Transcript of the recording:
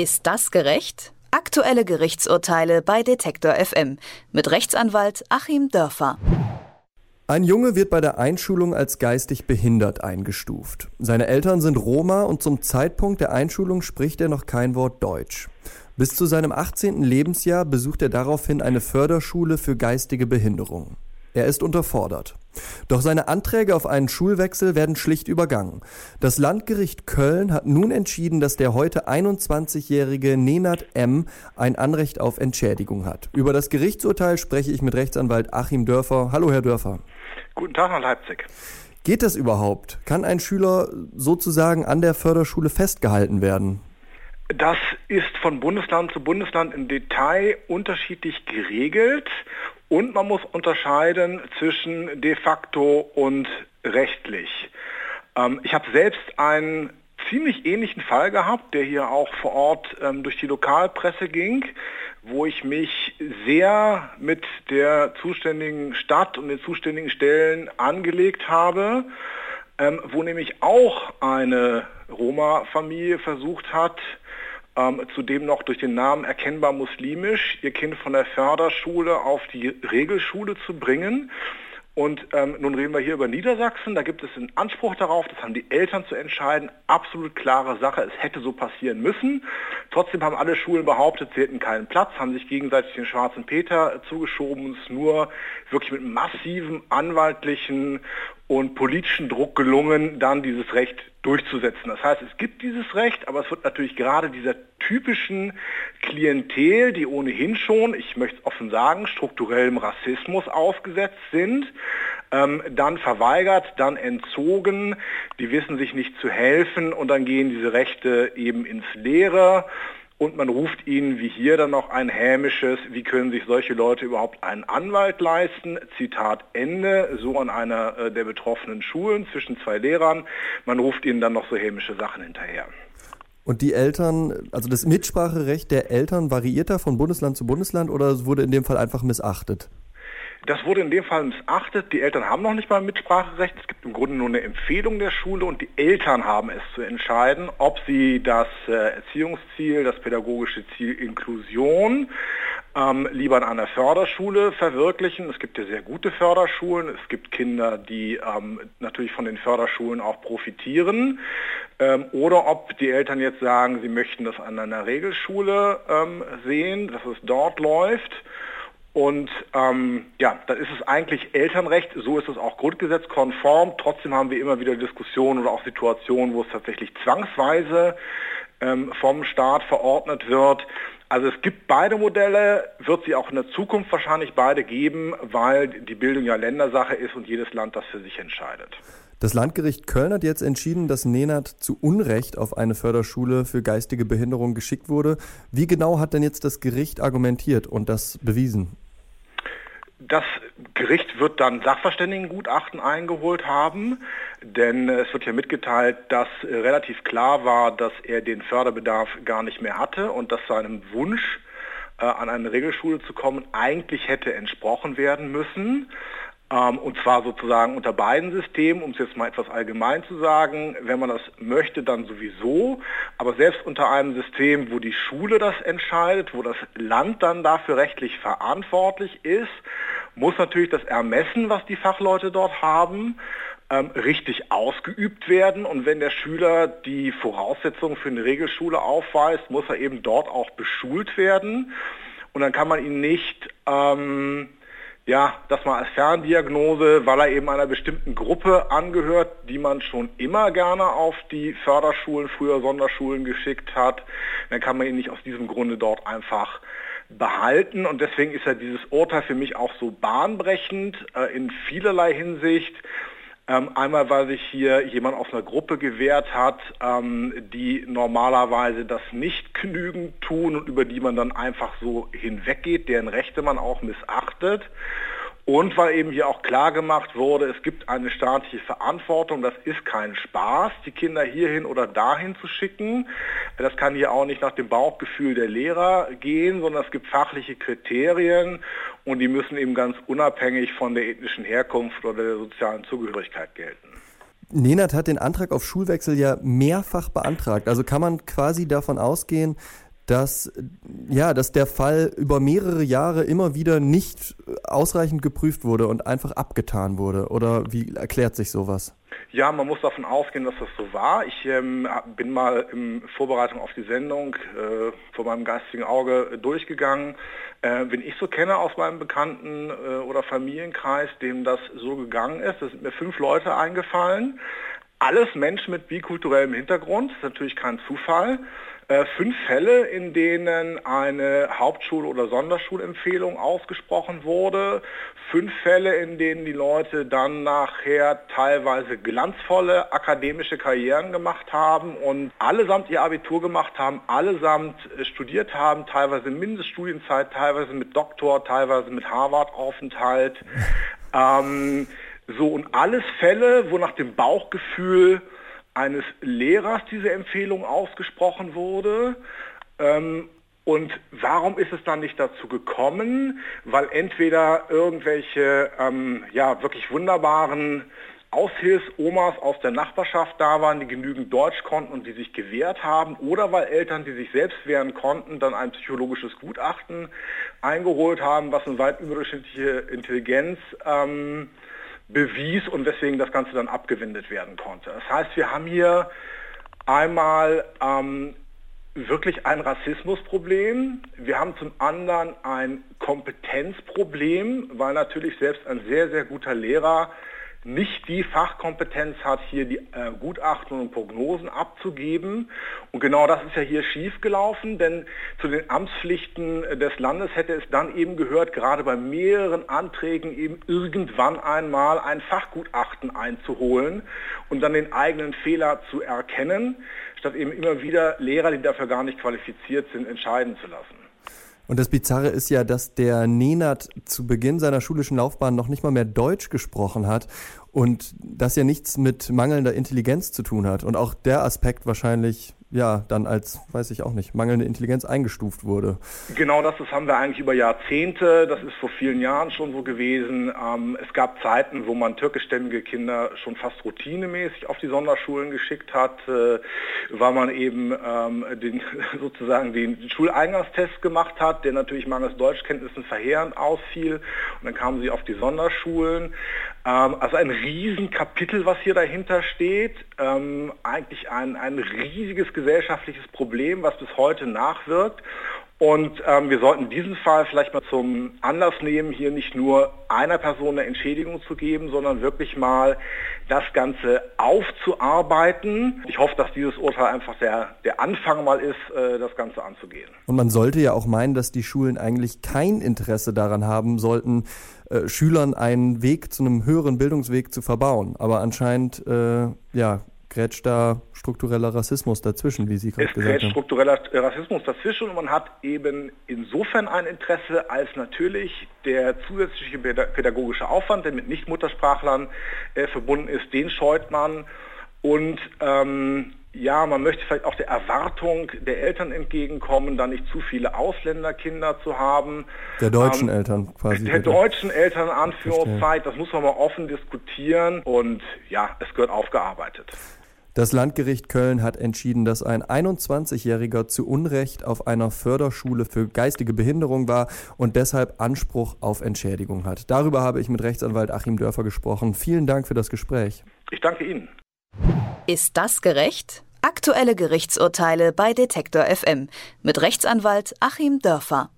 Ist das gerecht? Aktuelle Gerichtsurteile bei Detektor FM mit Rechtsanwalt Achim Dörfer. Ein Junge wird bei der Einschulung als geistig behindert eingestuft. Seine Eltern sind Roma und zum Zeitpunkt der Einschulung spricht er noch kein Wort Deutsch. Bis zu seinem 18. Lebensjahr besucht er daraufhin eine Förderschule für geistige Behinderung. Er ist unterfordert. Doch seine Anträge auf einen Schulwechsel werden schlicht übergangen. Das Landgericht Köln hat nun entschieden, dass der heute 21-jährige Nenad M. ein Anrecht auf Entschädigung hat. Über das Gerichtsurteil spreche ich mit Rechtsanwalt Achim Dörfer. Hallo, Herr Dörfer. Guten Tag nach Leipzig. Geht das überhaupt? Kann ein Schüler sozusagen an der Förderschule festgehalten werden? Das ist von Bundesland zu Bundesland im Detail unterschiedlich geregelt und man muss unterscheiden zwischen de facto und rechtlich. Ähm, ich habe selbst einen ziemlich ähnlichen Fall gehabt, der hier auch vor Ort ähm, durch die Lokalpresse ging, wo ich mich sehr mit der zuständigen Stadt und den zuständigen Stellen angelegt habe, ähm, wo nämlich auch eine Roma-Familie versucht hat, ähm, zudem noch durch den Namen erkennbar muslimisch, ihr Kind von der Förderschule auf die Regelschule zu bringen. Und ähm, nun reden wir hier über Niedersachsen. Da gibt es einen Anspruch darauf, das haben die Eltern zu entscheiden. Absolut klare Sache, es hätte so passieren müssen. Trotzdem haben alle Schulen behauptet, sie hätten keinen Platz, haben sich gegenseitig den schwarzen Peter zugeschoben und es nur wirklich mit massivem anwaltlichen und politischen Druck gelungen, dann dieses Recht durchzusetzen. Das heißt, es gibt dieses Recht, aber es wird natürlich gerade dieser typischen Klientel, die ohnehin schon, ich möchte es offen sagen, strukturellem Rassismus ausgesetzt sind, ähm, dann verweigert, dann entzogen, die wissen sich nicht zu helfen und dann gehen diese Rechte eben ins Leere und man ruft ihnen wie hier dann noch ein hämisches, wie können sich solche Leute überhaupt einen Anwalt leisten? Zitat Ende, so an einer äh, der betroffenen Schulen zwischen zwei Lehrern. Man ruft ihnen dann noch so hämische Sachen hinterher. Und die Eltern, also das Mitspracherecht der Eltern variiert da von Bundesland zu Bundesland oder wurde in dem Fall einfach missachtet? Das wurde in dem Fall missachtet. Die Eltern haben noch nicht mal Mitspracherecht. Es gibt im Grunde nur eine Empfehlung der Schule und die Eltern haben es zu entscheiden, ob sie das äh, Erziehungsziel, das pädagogische Ziel Inklusion ähm, lieber an einer Förderschule verwirklichen. Es gibt ja sehr gute Förderschulen. Es gibt Kinder, die ähm, natürlich von den Förderschulen auch profitieren. Ähm, oder ob die Eltern jetzt sagen, sie möchten das an einer Regelschule ähm, sehen, dass es dort läuft. Und ähm, ja, dann ist es eigentlich Elternrecht, so ist es auch grundgesetzkonform. Trotzdem haben wir immer wieder Diskussionen oder auch Situationen, wo es tatsächlich zwangsweise ähm, vom Staat verordnet wird. Also es gibt beide Modelle, wird sie auch in der Zukunft wahrscheinlich beide geben, weil die Bildung ja Ländersache ist und jedes Land das für sich entscheidet. Das Landgericht Köln hat jetzt entschieden, dass Nenad zu Unrecht auf eine Förderschule für geistige Behinderung geschickt wurde. Wie genau hat denn jetzt das Gericht argumentiert und das bewiesen? Das Gericht wird dann Sachverständigengutachten eingeholt haben, denn es wird ja mitgeteilt, dass relativ klar war, dass er den Förderbedarf gar nicht mehr hatte und dass seinem Wunsch, äh, an eine Regelschule zu kommen, eigentlich hätte entsprochen werden müssen. Ähm, und zwar sozusagen unter beiden Systemen, um es jetzt mal etwas allgemein zu sagen. Wenn man das möchte, dann sowieso. Aber selbst unter einem System, wo die Schule das entscheidet, wo das Land dann dafür rechtlich verantwortlich ist, muss natürlich das Ermessen, was die Fachleute dort haben, ähm, richtig ausgeübt werden. Und wenn der Schüler die Voraussetzungen für eine Regelschule aufweist, muss er eben dort auch beschult werden. Und dann kann man ihn nicht ähm, ja, das mal als Ferndiagnose, weil er eben einer bestimmten Gruppe angehört, die man schon immer gerne auf die Förderschulen, früher Sonderschulen geschickt hat, dann kann man ihn nicht aus diesem Grunde dort einfach behalten und deswegen ist ja dieses Urteil für mich auch so bahnbrechend äh, in vielerlei Hinsicht. Ähm, einmal, weil sich hier jemand aus einer Gruppe gewehrt hat, ähm, die normalerweise das nicht genügend tun und über die man dann einfach so hinweggeht, deren Rechte man auch missachtet. Und weil eben hier auch klar gemacht wurde, es gibt eine staatliche Verantwortung, das ist kein Spaß, die Kinder hierhin oder dahin zu schicken. Das kann hier auch nicht nach dem Bauchgefühl der Lehrer gehen, sondern es gibt fachliche Kriterien und die müssen eben ganz unabhängig von der ethnischen Herkunft oder der sozialen Zugehörigkeit gelten. Nenad hat den Antrag auf Schulwechsel ja mehrfach beantragt. Also kann man quasi davon ausgehen, dass, ja, dass der Fall über mehrere Jahre immer wieder nicht ausreichend geprüft wurde und einfach abgetan wurde? Oder wie erklärt sich sowas? Ja, man muss davon ausgehen, dass das so war. Ich ähm, bin mal in Vorbereitung auf die Sendung äh, vor meinem geistigen Auge durchgegangen. Äh, wenn ich so kenne aus meinem Bekannten- äh, oder Familienkreis, dem das so gegangen ist, da sind mir fünf Leute eingefallen. Alles Menschen mit bikulturellem Hintergrund, das ist natürlich kein Zufall. Äh, fünf Fälle, in denen eine Hauptschul- oder Sonderschulempfehlung ausgesprochen wurde. Fünf Fälle, in denen die Leute dann nachher teilweise glanzvolle akademische Karrieren gemacht haben und allesamt ihr Abitur gemacht haben, allesamt äh, studiert haben, teilweise Mindeststudienzeit, teilweise mit Doktor, teilweise mit Harvard-Aufenthalt. Ähm, so und alles Fälle, wo nach dem Bauchgefühl eines Lehrers diese Empfehlung ausgesprochen wurde. Ähm, und warum ist es dann nicht dazu gekommen? Weil entweder irgendwelche ähm, ja, wirklich wunderbaren Aushilfsomas aus der Nachbarschaft da waren, die genügend Deutsch konnten und die sich gewehrt haben, oder weil Eltern, die sich selbst wehren konnten, dann ein psychologisches Gutachten eingeholt haben, was eine weit überdurchschnittliche Intelligenz ähm, bewies und weswegen das Ganze dann abgewendet werden konnte. Das heißt, wir haben hier einmal ähm, wirklich ein Rassismusproblem. Wir haben zum anderen ein Kompetenzproblem, weil natürlich selbst ein sehr, sehr guter Lehrer nicht die Fachkompetenz hat, hier die äh, Gutachten und Prognosen abzugeben. Und genau das ist ja hier schiefgelaufen, denn zu den Amtspflichten des Landes hätte es dann eben gehört, gerade bei mehreren Anträgen eben irgendwann einmal ein Fachgutachten einzuholen und dann den eigenen Fehler zu erkennen, statt eben immer wieder Lehrer, die dafür gar nicht qualifiziert sind, entscheiden zu lassen. Und das Bizarre ist ja, dass der Nenat zu Beginn seiner schulischen Laufbahn noch nicht mal mehr Deutsch gesprochen hat und das ja nichts mit mangelnder Intelligenz zu tun hat. Und auch der Aspekt wahrscheinlich ja dann als, weiß ich auch nicht, mangelnde Intelligenz eingestuft wurde. Genau das, das haben wir eigentlich über Jahrzehnte, das ist vor vielen Jahren schon so gewesen. Ähm, es gab Zeiten, wo man türkischstämmige Kinder schon fast routinemäßig auf die Sonderschulen geschickt hat, äh, weil man eben ähm, den, sozusagen den Schuleingangstest gemacht hat, der natürlich mangels Deutschkenntnissen verheerend ausfiel. Und dann kamen sie auf die Sonderschulen. Ähm, also ein Riesenkapitel, was hier dahinter steht. Ähm, eigentlich ein, ein riesiges gesellschaftliches Problem, was bis heute nachwirkt. Und ähm, wir sollten diesen Fall vielleicht mal zum Anlass nehmen, hier nicht nur einer Person eine Entschädigung zu geben, sondern wirklich mal das Ganze aufzuarbeiten. Ich hoffe, dass dieses Urteil einfach der, der Anfang mal ist, äh, das Ganze anzugehen. Und man sollte ja auch meinen, dass die Schulen eigentlich kein Interesse daran haben sollten, äh, Schülern einen Weg zu einem höheren Bildungsweg zu verbauen. Aber anscheinend, äh, ja, grätscht da struktureller Rassismus dazwischen, wie Sie gerade gesagt haben. struktureller Rassismus dazwischen und man hat eben insofern ein Interesse, als natürlich der zusätzliche pädagogische Aufwand, der mit Nicht-Muttersprachlern äh, verbunden ist, den scheut man und ähm, ja, man möchte vielleicht auch der Erwartung der Eltern entgegenkommen, da nicht zu viele Ausländerkinder zu haben. Der deutschen ähm, Eltern quasi. Der bitte. deutschen Eltern, Anführungszeit, das muss man mal offen diskutieren und ja, es gehört aufgearbeitet. Das Landgericht Köln hat entschieden, dass ein 21-Jähriger zu Unrecht auf einer Förderschule für geistige Behinderung war und deshalb Anspruch auf Entschädigung hat. Darüber habe ich mit Rechtsanwalt Achim Dörfer gesprochen. Vielen Dank für das Gespräch. Ich danke Ihnen. Ist das gerecht? Aktuelle Gerichtsurteile bei Detektor FM mit Rechtsanwalt Achim Dörfer.